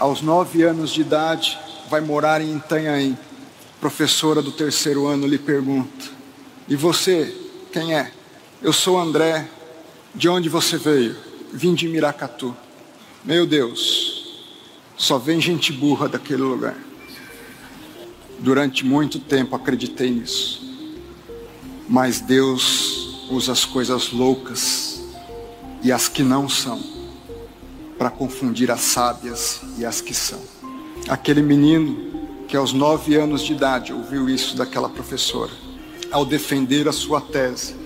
aos nove anos de idade, vai morar em Itanhaém. Professora do terceiro ano lhe pergunta: E você, quem é? Eu sou André. De onde você veio? Vim de Miracatu. Meu Deus, só vem gente burra daquele lugar. Durante muito tempo acreditei nisso. Mas Deus usa as coisas loucas e as que não são para confundir as sábias e as que são. Aquele menino que aos nove anos de idade ouviu isso daquela professora, ao defender a sua tese,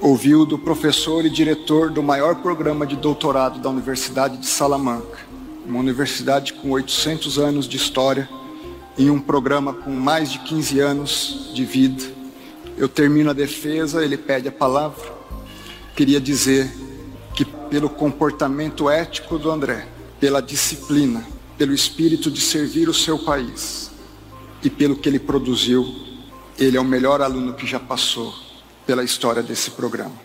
ouviu do professor e diretor do maior programa de doutorado da Universidade de Salamanca, uma universidade com 800 anos de história, em um programa com mais de 15 anos de vida. Eu termino a defesa, ele pede a palavra. Queria dizer que, pelo comportamento ético do André, pela disciplina, pelo espírito de servir o seu país e pelo que ele produziu, ele é o melhor aluno que já passou pela história desse programa.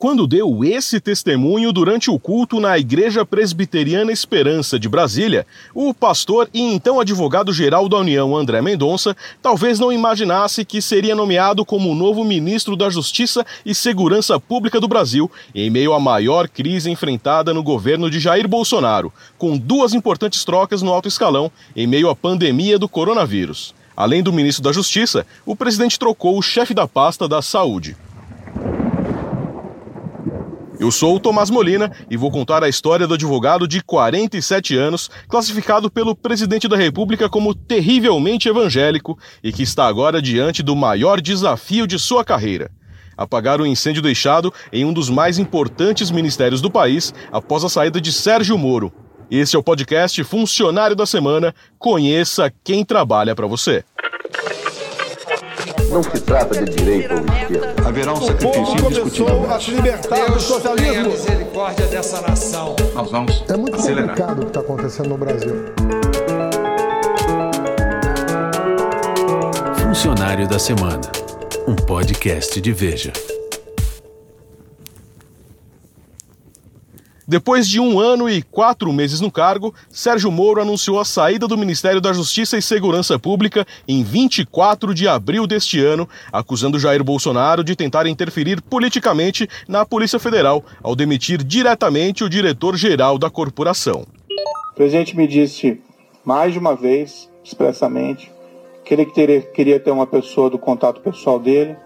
Quando deu esse testemunho durante o culto na Igreja Presbiteriana Esperança de Brasília, o pastor e então advogado-geral da União, André Mendonça, talvez não imaginasse que seria nomeado como o novo ministro da Justiça e Segurança Pública do Brasil, em meio à maior crise enfrentada no governo de Jair Bolsonaro, com duas importantes trocas no alto escalão em meio à pandemia do coronavírus. Além do ministro da Justiça, o presidente trocou o chefe da pasta da Saúde. Eu sou o Tomás Molina e vou contar a história do advogado de 47 anos, classificado pelo presidente da República como terrivelmente evangélico e que está agora diante do maior desafio de sua carreira: apagar o incêndio deixado em um dos mais importantes ministérios do país após a saída de Sérgio Moro. Este é o podcast Funcionário da Semana. Conheça quem trabalha para você. Não se trata de direita ou esquerda. Haverá um sacrifício indiscutível. a se libertar do socialismo. misericórdia dessa nação. Nós vamos É muito acelerar. complicado o que está acontecendo no Brasil. Funcionário da Semana, um podcast de Veja. Depois de um ano e quatro meses no cargo, Sérgio Moro anunciou a saída do Ministério da Justiça e Segurança Pública em 24 de abril deste ano, acusando Jair Bolsonaro de tentar interferir politicamente na Polícia Federal ao demitir diretamente o diretor-geral da corporação. O presidente me disse mais de uma vez, expressamente, que ele queria ter uma pessoa do contato pessoal dele,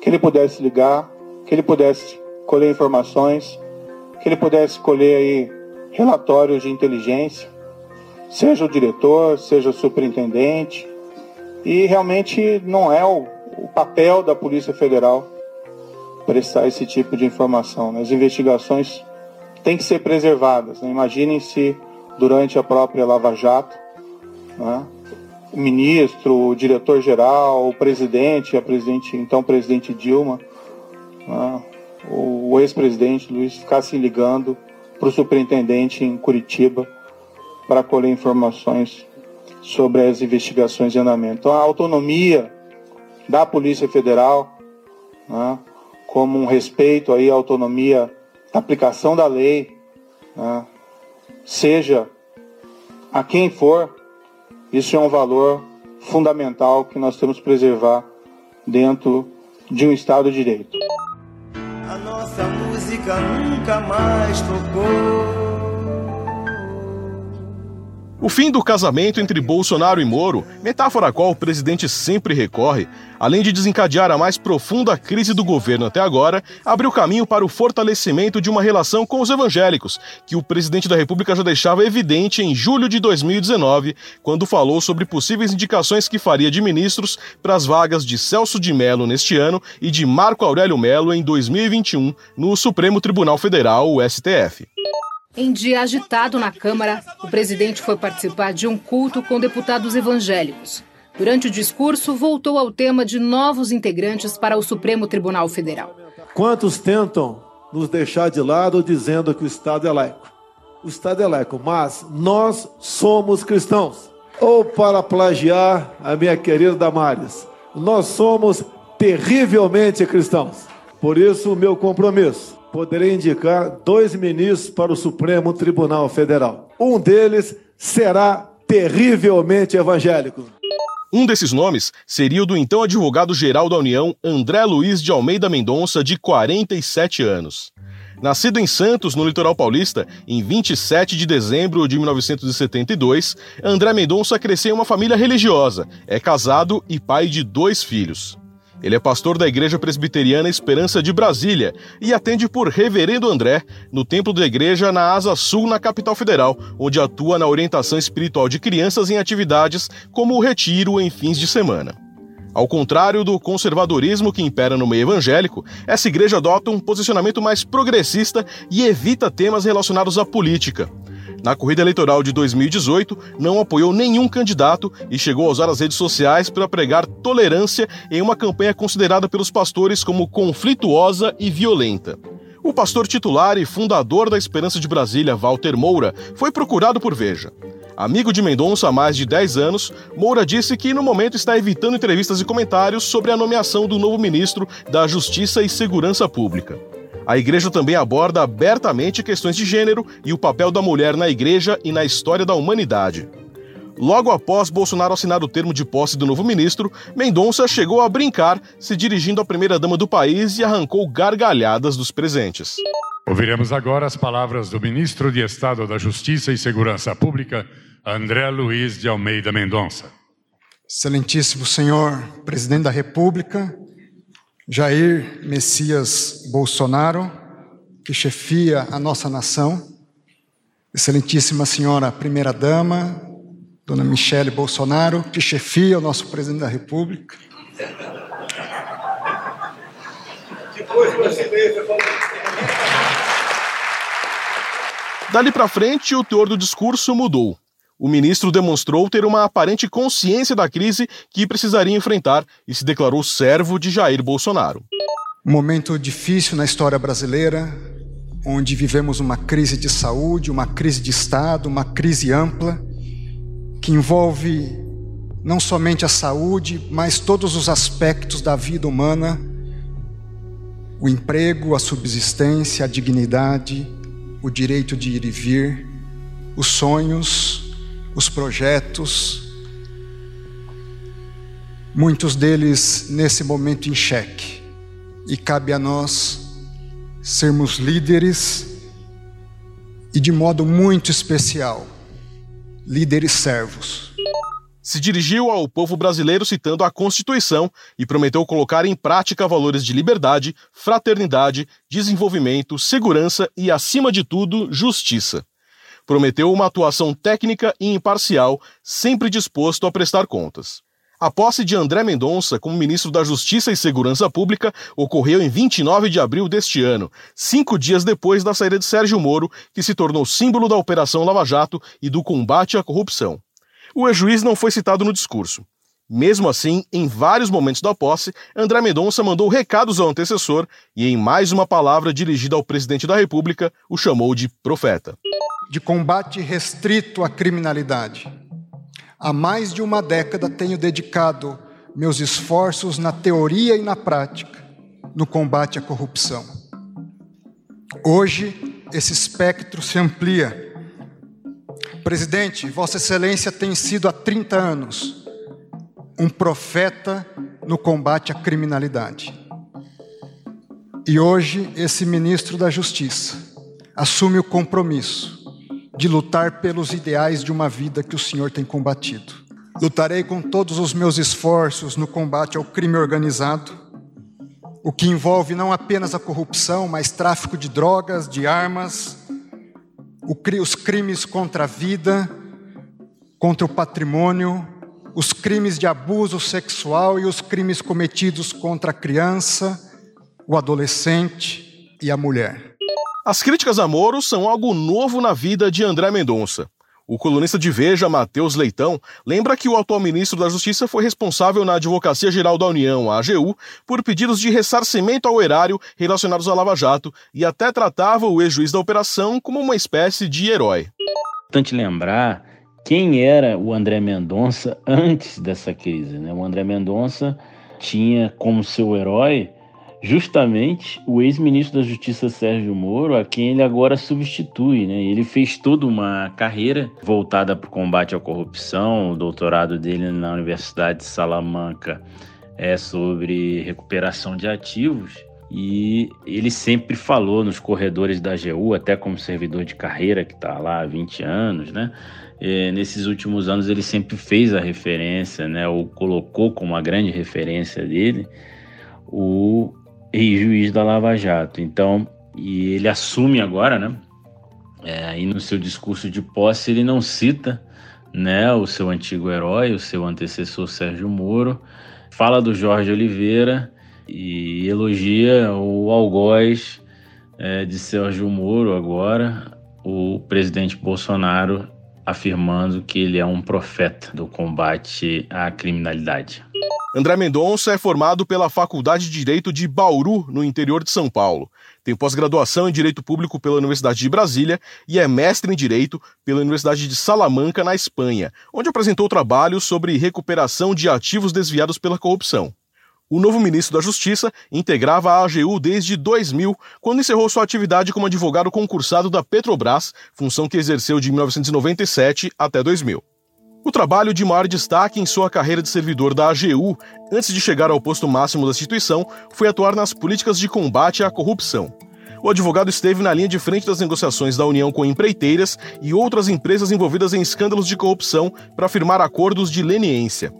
que ele pudesse ligar, que ele pudesse colher informações, que ele pudesse colher aí relatórios de inteligência, seja o diretor, seja o superintendente. E realmente não é o, o papel da Polícia Federal prestar esse tipo de informação. né? As investigações têm que ser preservadas. né? Imaginem se durante a própria Lava Jato, né, o ministro, o diretor-geral, o presidente, a presidente, então presidente Dilma, né, o, ex-presidente Luiz ficassem ligando para o superintendente em Curitiba para colher informações sobre as investigações em andamento. Então a autonomia da Polícia Federal, né, como um respeito aí à autonomia da aplicação da lei, né, seja a quem for, isso é um valor fundamental que nós temos que preservar dentro de um Estado de Direito. A nossa música nunca mais tocou. O fim do casamento entre Bolsonaro e Moro, metáfora a qual o presidente sempre recorre, além de desencadear a mais profunda crise do governo até agora, abriu caminho para o fortalecimento de uma relação com os evangélicos, que o presidente da República já deixava evidente em julho de 2019, quando falou sobre possíveis indicações que faria de ministros para as vagas de Celso de Mello neste ano e de Marco Aurélio Mello em 2021 no Supremo Tribunal Federal, o STF. Em dia agitado na Câmara, o presidente foi participar de um culto com deputados evangélicos. Durante o discurso, voltou ao tema de novos integrantes para o Supremo Tribunal Federal. Quantos tentam nos deixar de lado dizendo que o Estado é laico? O Estado é laico, mas nós somos cristãos. Ou para plagiar a minha querida Damares, nós somos terrivelmente cristãos. Por isso, o meu compromisso poderei indicar dois ministros para o Supremo Tribunal Federal. Um deles será terrivelmente evangélico. Um desses nomes seria o do então advogado-geral da União, André Luiz de Almeida Mendonça, de 47 anos. Nascido em Santos, no litoral paulista, em 27 de dezembro de 1972, André Mendonça cresceu em uma família religiosa, é casado e pai de dois filhos. Ele é pastor da Igreja Presbiteriana Esperança de Brasília e atende por Reverendo André no templo da igreja na Asa Sul, na capital federal, onde atua na orientação espiritual de crianças em atividades como o retiro em fins de semana. Ao contrário do conservadorismo que impera no meio evangélico, essa igreja adota um posicionamento mais progressista e evita temas relacionados à política. Na corrida eleitoral de 2018, não apoiou nenhum candidato e chegou a usar as redes sociais para pregar tolerância em uma campanha considerada pelos pastores como conflituosa e violenta. O pastor titular e fundador da Esperança de Brasília, Walter Moura, foi procurado por Veja. Amigo de Mendonça há mais de 10 anos, Moura disse que no momento está evitando entrevistas e comentários sobre a nomeação do novo ministro da Justiça e Segurança Pública. A igreja também aborda abertamente questões de gênero e o papel da mulher na igreja e na história da humanidade. Logo após Bolsonaro assinar o termo de posse do novo ministro, Mendonça chegou a brincar, se dirigindo à primeira-dama do país e arrancou gargalhadas dos presentes. Ouviremos agora as palavras do ministro de Estado da Justiça e Segurança Pública, André Luiz de Almeida Mendonça. Excelentíssimo senhor presidente da República, Jair Messias Bolsonaro, que chefia a nossa nação, Excelentíssima Senhora Primeira-Dama, Dona Michele Bolsonaro, que chefia o nosso presidente da República. Dali para frente, o teor do discurso mudou. O ministro demonstrou ter uma aparente consciência da crise que precisaria enfrentar e se declarou servo de Jair Bolsonaro. Um momento difícil na história brasileira, onde vivemos uma crise de saúde, uma crise de Estado, uma crise ampla, que envolve não somente a saúde, mas todos os aspectos da vida humana: o emprego, a subsistência, a dignidade, o direito de ir e vir, os sonhos, os projetos, muitos deles nesse momento em xeque. E cabe a nós sermos líderes e, de modo muito especial, líderes servos. Se dirigiu ao povo brasileiro citando a Constituição e prometeu colocar em prática valores de liberdade, fraternidade, desenvolvimento, segurança e, acima de tudo, justiça prometeu uma atuação técnica e imparcial, sempre disposto a prestar contas. A posse de André Mendonça como ministro da Justiça e Segurança Pública ocorreu em 29 de abril deste ano, cinco dias depois da saída de Sérgio Moro, que se tornou símbolo da Operação Lava Jato e do combate à corrupção. O ex-juiz não foi citado no discurso. Mesmo assim, em vários momentos da posse, André Mendonça mandou recados ao antecessor e, em mais uma palavra dirigida ao presidente da República, o chamou de profeta de combate restrito à criminalidade. Há mais de uma década tenho dedicado meus esforços na teoria e na prática no combate à corrupção. Hoje, esse espectro se amplia. Presidente, Vossa Excelência tem sido há 30 anos um profeta no combate à criminalidade. E hoje, esse ministro da Justiça assume o compromisso de lutar pelos ideais de uma vida que o Senhor tem combatido. Lutarei com todos os meus esforços no combate ao crime organizado, o que envolve não apenas a corrupção, mas tráfico de drogas, de armas, os crimes contra a vida, contra o patrimônio, os crimes de abuso sexual e os crimes cometidos contra a criança, o adolescente e a mulher. As críticas a Moro são algo novo na vida de André Mendonça. O colunista de Veja, Matheus Leitão, lembra que o atual ministro da Justiça foi responsável na Advocacia Geral da União, a AGU, por pedidos de ressarcimento ao erário relacionados à Lava Jato e até tratava o ex-juiz da operação como uma espécie de herói. Importante lembrar quem era o André Mendonça antes dessa crise. Né? O André Mendonça tinha como seu herói justamente o ex-ministro da Justiça Sérgio Moro, a quem ele agora substitui. Né? Ele fez toda uma carreira voltada para o combate à corrupção, o doutorado dele na Universidade de Salamanca é sobre recuperação de ativos. E ele sempre falou nos corredores da AGU, até como servidor de carreira que está lá há 20 anos, né? E nesses últimos anos ele sempre fez a referência, né? Ou colocou como a grande referência dele o ex-juiz da Lava Jato. Então, e ele assume agora, né? É, aí no seu discurso de posse ele não cita, né, o seu antigo herói, o seu antecessor Sérgio Moro, fala do Jorge Oliveira e elogia o algoz é, de Sérgio Moro agora, o presidente Bolsonaro afirmando que ele é um profeta do combate à criminalidade. André Mendonça é formado pela Faculdade de Direito de Bauru, no interior de São Paulo. Tem pós-graduação em Direito Público pela Universidade de Brasília e é mestre em Direito pela Universidade de Salamanca, na Espanha, onde apresentou trabalhos sobre recuperação de ativos desviados pela corrupção. O novo ministro da Justiça integrava a AGU desde 2000, quando encerrou sua atividade como advogado concursado da Petrobras, função que exerceu de 1997 até 2000. O trabalho de maior destaque em sua carreira de servidor da AGU, antes de chegar ao posto máximo da instituição, foi atuar nas políticas de combate à corrupção. O advogado esteve na linha de frente das negociações da União com empreiteiras e outras empresas envolvidas em escândalos de corrupção para firmar acordos de leniência.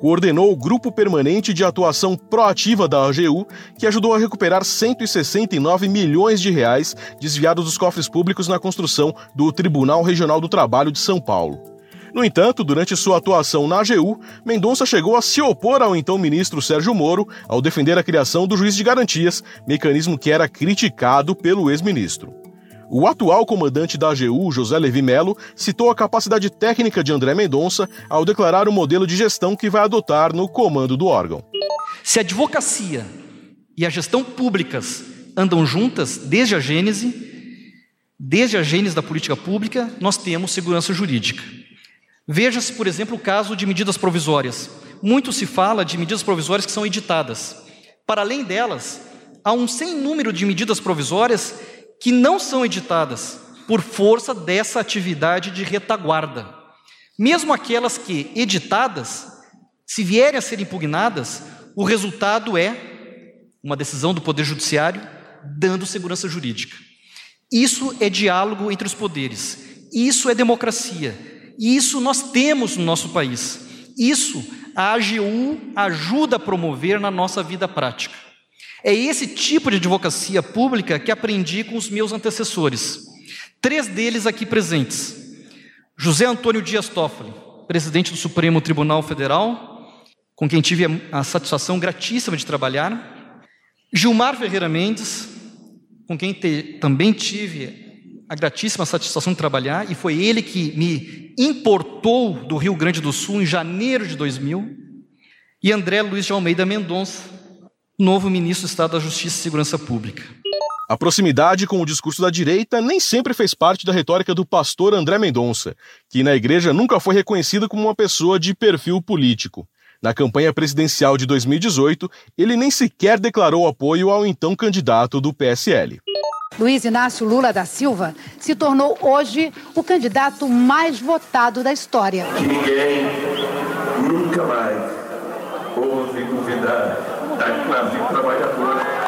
Coordenou o Grupo Permanente de Atuação Proativa da AGU, que ajudou a recuperar 169 milhões de reais desviados dos cofres públicos na construção do Tribunal Regional do Trabalho de São Paulo. No entanto, durante sua atuação na AGU, Mendonça chegou a se opor ao então ministro Sérgio Moro ao defender a criação do juiz de garantias, mecanismo que era criticado pelo ex-ministro. O atual comandante da AGU, José Levi Melo, citou a capacidade técnica de André Mendonça ao declarar o modelo de gestão que vai adotar no comando do órgão. Se a advocacia e a gestão públicas andam juntas desde a gênese, desde a gênese da política pública, nós temos segurança jurídica. Veja-se, por exemplo, o caso de medidas provisórias. Muito se fala de medidas provisórias que são editadas. Para além delas, há um sem número de medidas provisórias que não são editadas por força dessa atividade de retaguarda. Mesmo aquelas que, editadas, se vierem a ser impugnadas, o resultado é uma decisão do Poder Judiciário dando segurança jurídica. Isso é diálogo entre os poderes, isso é democracia, isso nós temos no nosso país. Isso a AGU ajuda a promover na nossa vida prática. É esse tipo de advocacia pública que aprendi com os meus antecessores. Três deles aqui presentes. José Antônio Dias Toffoli, presidente do Supremo Tribunal Federal, com quem tive a satisfação gratíssima de trabalhar. Gilmar Ferreira Mendes, com quem te, também tive a gratíssima satisfação de trabalhar, e foi ele que me importou do Rio Grande do Sul em janeiro de 2000, e André Luiz de Almeida Mendonça, novo ministro do Estado da Justiça e Segurança Pública. A proximidade com o discurso da direita nem sempre fez parte da retórica do pastor André Mendonça, que na igreja nunca foi reconhecido como uma pessoa de perfil político. Na campanha presidencial de 2018, ele nem sequer declarou apoio ao então candidato do PSL. Luiz Inácio Lula da Silva se tornou hoje o candidato mais votado da história. Ninguém nunca mais ouve duvidar trabalhadora.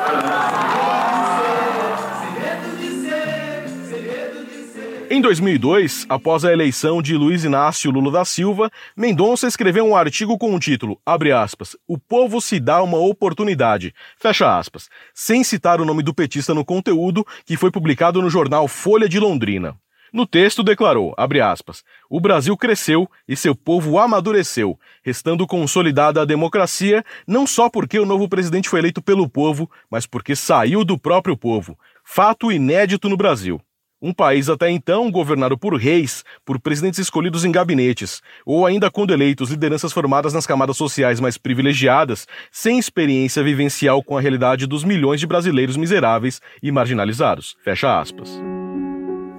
Em 2002, após a eleição de Luiz Inácio Lula da Silva, Mendonça escreveu um artigo com o título, aspas, O povo se dá uma oportunidade, fecha aspas, sem citar o nome do petista no conteúdo, que foi publicado no jornal Folha de Londrina. No texto declarou, aspas, o Brasil cresceu e seu povo amadureceu, restando consolidada a democracia, não só porque o novo presidente foi eleito pelo povo, mas porque saiu do próprio povo. Fato inédito no Brasil. Um país até então governado por reis, por presidentes escolhidos em gabinetes, ou ainda quando eleitos lideranças formadas nas camadas sociais mais privilegiadas, sem experiência vivencial com a realidade dos milhões de brasileiros miseráveis e marginalizados. Fecha aspas.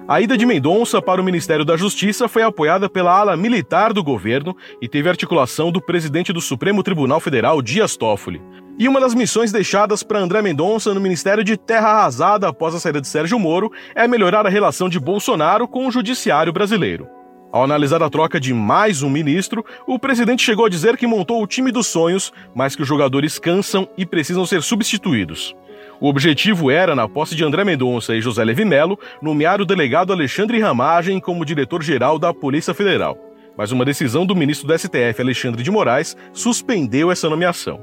A ida de Mendonça para o Ministério da Justiça foi apoiada pela ala militar do governo e teve articulação do presidente do Supremo Tribunal Federal, Dias Toffoli. E uma das missões deixadas para André Mendonça no Ministério de Terra Arrasada após a saída de Sérgio Moro é melhorar a relação de Bolsonaro com o judiciário brasileiro. Ao analisar a troca de mais um ministro, o presidente chegou a dizer que montou o time dos sonhos, mas que os jogadores cansam e precisam ser substituídos. O objetivo era, na posse de André Mendonça e José Levi Melo, nomear o delegado Alexandre Ramagem como diretor-geral da Polícia Federal. Mas uma decisão do ministro do STF, Alexandre de Moraes, suspendeu essa nomeação.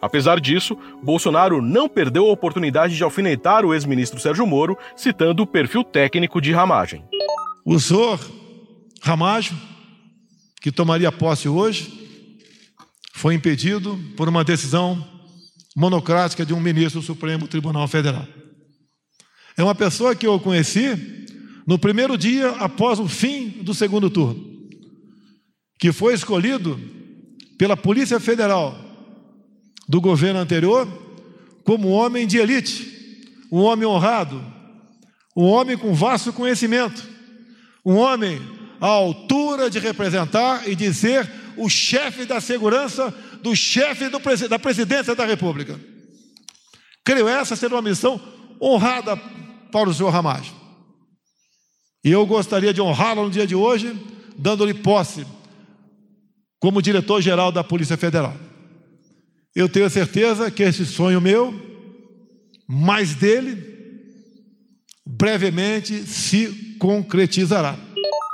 Apesar disso, Bolsonaro não perdeu a oportunidade de alfinetar o ex-ministro Sérgio Moro, citando o perfil técnico de Ramagem. O senhor Ramagem, que tomaria posse hoje, foi impedido por uma decisão monocrática de um ministro do Supremo Tribunal Federal. É uma pessoa que eu conheci no primeiro dia após o fim do segundo turno, que foi escolhido pela Polícia Federal do governo anterior como um homem de elite, um homem honrado, um homem com vasto conhecimento, um homem à altura de representar e de ser o chefe da segurança do chefe do, da presidência da República. Creio essa ser uma missão honrada para o senhor Ramage. E eu gostaria de honrá-lo no dia de hoje, dando-lhe posse como diretor-geral da Polícia Federal. Eu tenho certeza que esse sonho meu, mais dele, brevemente se concretizará.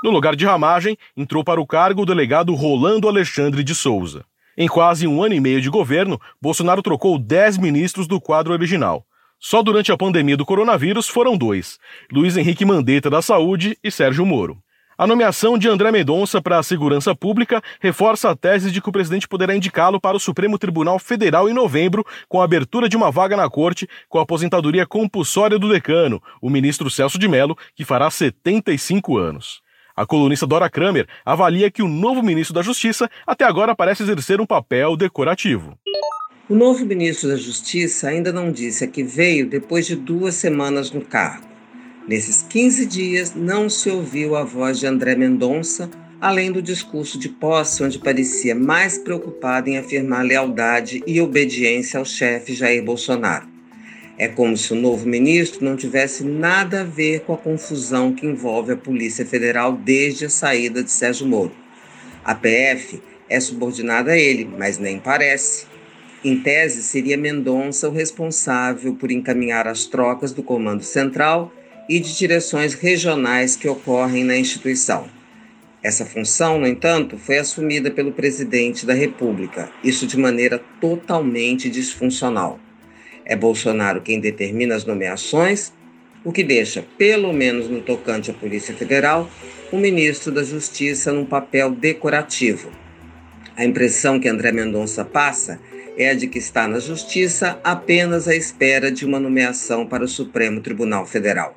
No lugar de Ramagem, entrou para o cargo o delegado Rolando Alexandre de Souza. Em quase um ano e meio de governo, Bolsonaro trocou 10 ministros do quadro original. Só durante a pandemia do coronavírus foram dois: Luiz Henrique Mandetta da Saúde e Sérgio Moro. A nomeação de André Mendonça para a segurança pública reforça a tese de que o presidente poderá indicá-lo para o Supremo Tribunal Federal em novembro, com a abertura de uma vaga na corte, com a aposentadoria compulsória do decano, o ministro Celso de Mello, que fará 75 anos. A colunista Dora Kramer avalia que o novo ministro da Justiça até agora parece exercer um papel decorativo. O novo ministro da Justiça ainda não disse a que veio depois de duas semanas no cargo. Nesses 15 dias, não se ouviu a voz de André Mendonça, além do discurso de posse, onde parecia mais preocupado em afirmar lealdade e obediência ao chefe Jair Bolsonaro. É como se o novo ministro não tivesse nada a ver com a confusão que envolve a Polícia Federal desde a saída de Sérgio Moro. A PF é subordinada a ele, mas nem parece. Em tese, seria Mendonça o responsável por encaminhar as trocas do Comando Central e de direções regionais que ocorrem na instituição. Essa função, no entanto, foi assumida pelo presidente da República, isso de maneira totalmente disfuncional. É Bolsonaro quem determina as nomeações, o que deixa, pelo menos no tocante à Polícia Federal, o ministro da Justiça num papel decorativo. A impressão que André Mendonça passa é a de que está na Justiça apenas à espera de uma nomeação para o Supremo Tribunal Federal.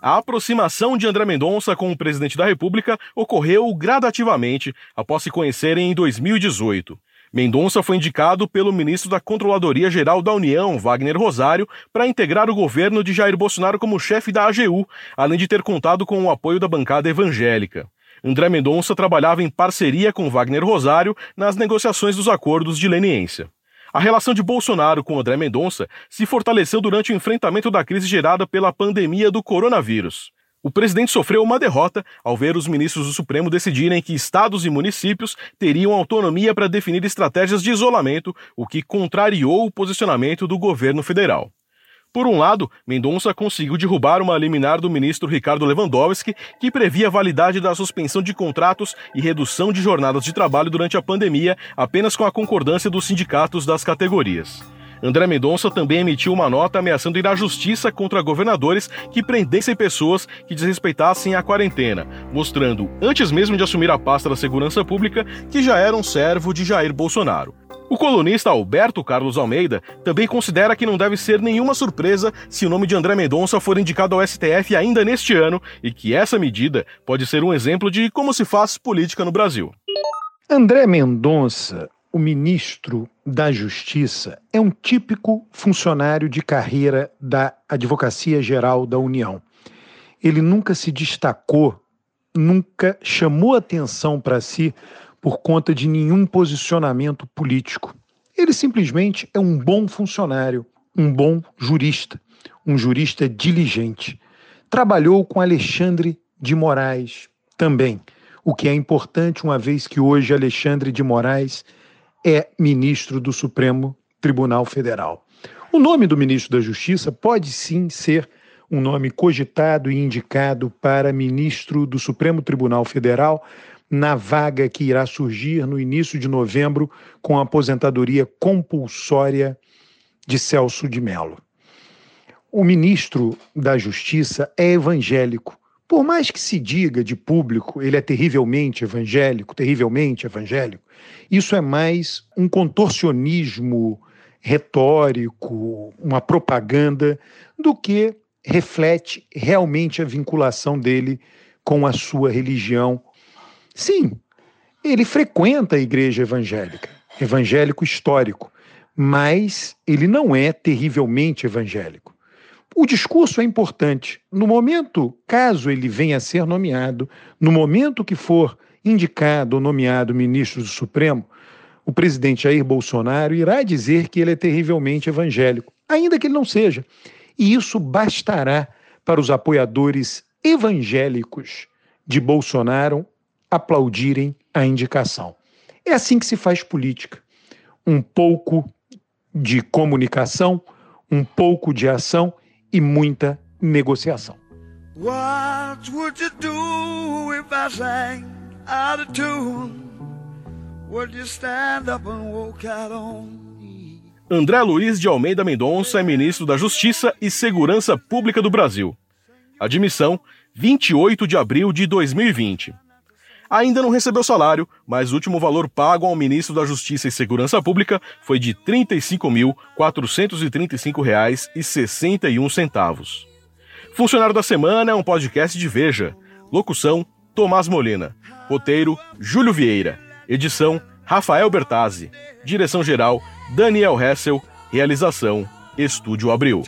A aproximação de André Mendonça com o presidente da República ocorreu gradativamente após se conhecerem em 2018. Mendonça foi indicado pelo ministro da Controladoria Geral da União, Wagner Rosário, para integrar o governo de Jair Bolsonaro como chefe da AGU, além de ter contado com o apoio da bancada evangélica. André Mendonça trabalhava em parceria com Wagner Rosário nas negociações dos acordos de leniência. A relação de Bolsonaro com André Mendonça se fortaleceu durante o enfrentamento da crise gerada pela pandemia do coronavírus. O presidente sofreu uma derrota ao ver os ministros do Supremo decidirem que estados e municípios teriam autonomia para definir estratégias de isolamento, o que contrariou o posicionamento do governo federal. Por um lado, Mendonça conseguiu derrubar uma liminar do ministro Ricardo Lewandowski, que previa a validade da suspensão de contratos e redução de jornadas de trabalho durante a pandemia, apenas com a concordância dos sindicatos das categorias. André Mendonça também emitiu uma nota ameaçando ir à justiça contra governadores que prendessem pessoas que desrespeitassem a quarentena, mostrando, antes mesmo de assumir a pasta da segurança pública, que já era um servo de Jair Bolsonaro. O colunista Alberto Carlos Almeida também considera que não deve ser nenhuma surpresa se o nome de André Mendonça for indicado ao STF ainda neste ano e que essa medida pode ser um exemplo de como se faz política no Brasil. André Mendonça, o ministro da Justiça, é um típico funcionário de carreira da Advocacia Geral da União. Ele nunca se destacou, nunca chamou atenção para si por conta de nenhum posicionamento político. Ele simplesmente é um bom funcionário, um bom jurista, um jurista diligente. Trabalhou com Alexandre de Moraes também, o que é importante, uma vez que hoje Alexandre de Moraes é ministro do Supremo Tribunal Federal. O nome do ministro da Justiça pode sim ser um nome cogitado e indicado para ministro do Supremo Tribunal Federal na vaga que irá surgir no início de novembro com a aposentadoria compulsória de Celso de Mello. O ministro da Justiça é evangélico. Por mais que se diga de público, ele é terrivelmente evangélico, terrivelmente evangélico, isso é mais um contorcionismo retórico, uma propaganda, do que reflete realmente a vinculação dele com a sua religião. Sim, ele frequenta a igreja evangélica, evangélico histórico, mas ele não é terrivelmente evangélico. O discurso é importante. No momento, caso ele venha a ser nomeado, no momento que for indicado ou nomeado ministro do Supremo, o presidente Jair Bolsonaro irá dizer que ele é terrivelmente evangélico, ainda que ele não seja. E isso bastará para os apoiadores evangélicos de Bolsonaro aplaudirem a indicação. É assim que se faz política. Um pouco de comunicação, um pouco de ação e muita negociação. What would you do if I sang out of tune? Would you stand up and walk out on André Luiz de Almeida Mendonça é ministro da Justiça e Segurança Pública do Brasil. Admissão 28 de abril de 2020. Ainda não recebeu salário, mas o último valor pago ao ministro da Justiça e Segurança Pública foi de R$ 35.435,61. Funcionário da Semana é um podcast de Veja. Locução: Tomás Molina. Roteiro: Júlio Vieira. Edição: Rafael Bertazzi. Direção-geral: Daniel Hessel. Realização: Estúdio Abril.